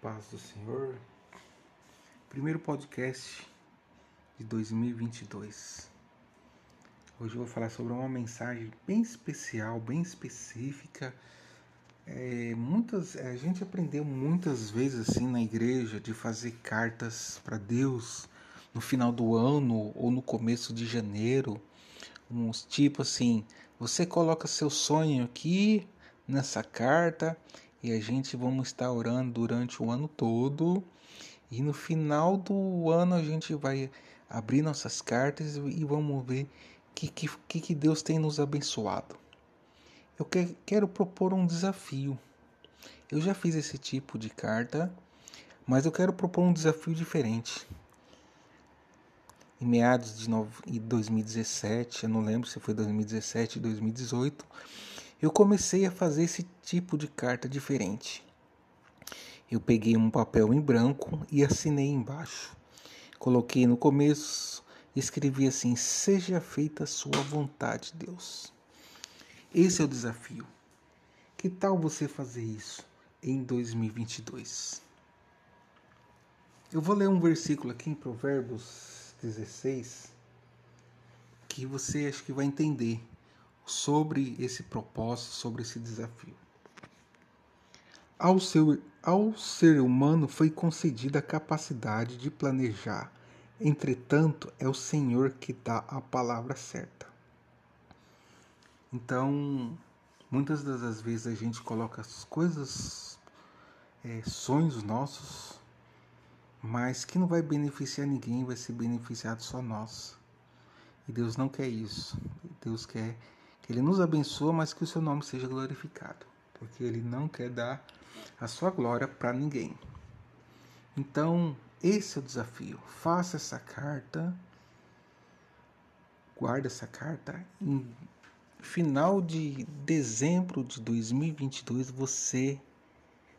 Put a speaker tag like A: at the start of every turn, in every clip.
A: paz do Senhor. Primeiro podcast de 2022. Hoje eu vou falar sobre uma mensagem bem especial, bem específica. É, muitas, a gente aprendeu muitas vezes assim na igreja de fazer cartas para Deus no final do ano ou no começo de janeiro. Uns tipo assim, você coloca seu sonho aqui nessa carta e a gente vamos estar orando durante o ano todo. E no final do ano a gente vai abrir nossas cartas e vamos ver o que, que, que Deus tem nos abençoado. Eu que, quero propor um desafio. Eu já fiz esse tipo de carta, mas eu quero propor um desafio diferente. Em meados de 2017, eu não lembro se foi 2017 ou 2018, eu comecei a fazer esse tipo de carta diferente. Eu peguei um papel em branco e assinei embaixo. Coloquei no começo, escrevi assim: Seja feita a sua vontade, Deus. Esse é o desafio. Que tal você fazer isso em 2022? Eu vou ler um versículo aqui em Provérbios 16 que você acho que vai entender sobre esse propósito, sobre esse desafio. Ao, seu, ao ser humano foi concedida a capacidade de planejar, entretanto, é o Senhor que dá a palavra certa. Então, muitas das vezes a gente coloca as coisas, é, sonhos nossos, mas que não vai beneficiar ninguém, vai ser beneficiado só nós. E Deus não quer isso. Deus quer que Ele nos abençoe, mas que o seu nome seja glorificado, porque Ele não quer dar a sua glória para ninguém. Então, esse é o desafio. Faça essa carta, guarde essa carta. Em final de dezembro de 2022, você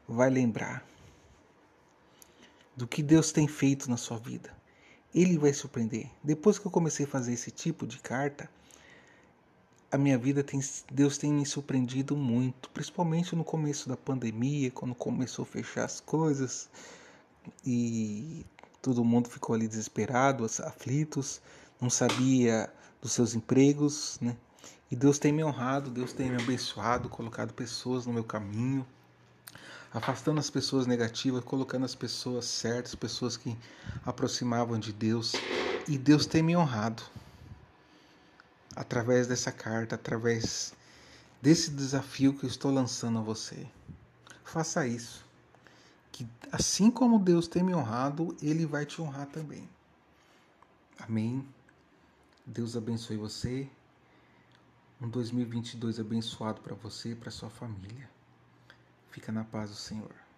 A: vai lembrar do que Deus tem feito na sua vida. Ele vai surpreender. Depois que eu comecei a fazer esse tipo de carta, a minha vida tem Deus tem me surpreendido muito, principalmente no começo da pandemia, quando começou a fechar as coisas e todo mundo ficou ali desesperado, aflitos, não sabia dos seus empregos, né? E Deus tem me honrado, Deus tem me abençoado, colocado pessoas no meu caminho, afastando as pessoas negativas, colocando as pessoas certas, pessoas que aproximavam de Deus, e Deus tem me honrado através dessa carta, através desse desafio que eu estou lançando a você. Faça isso. Que assim como Deus tem me honrado, Ele vai te honrar também. Amém. Deus abençoe você. Um 2022 abençoado para você e para sua família. Fica na paz do Senhor.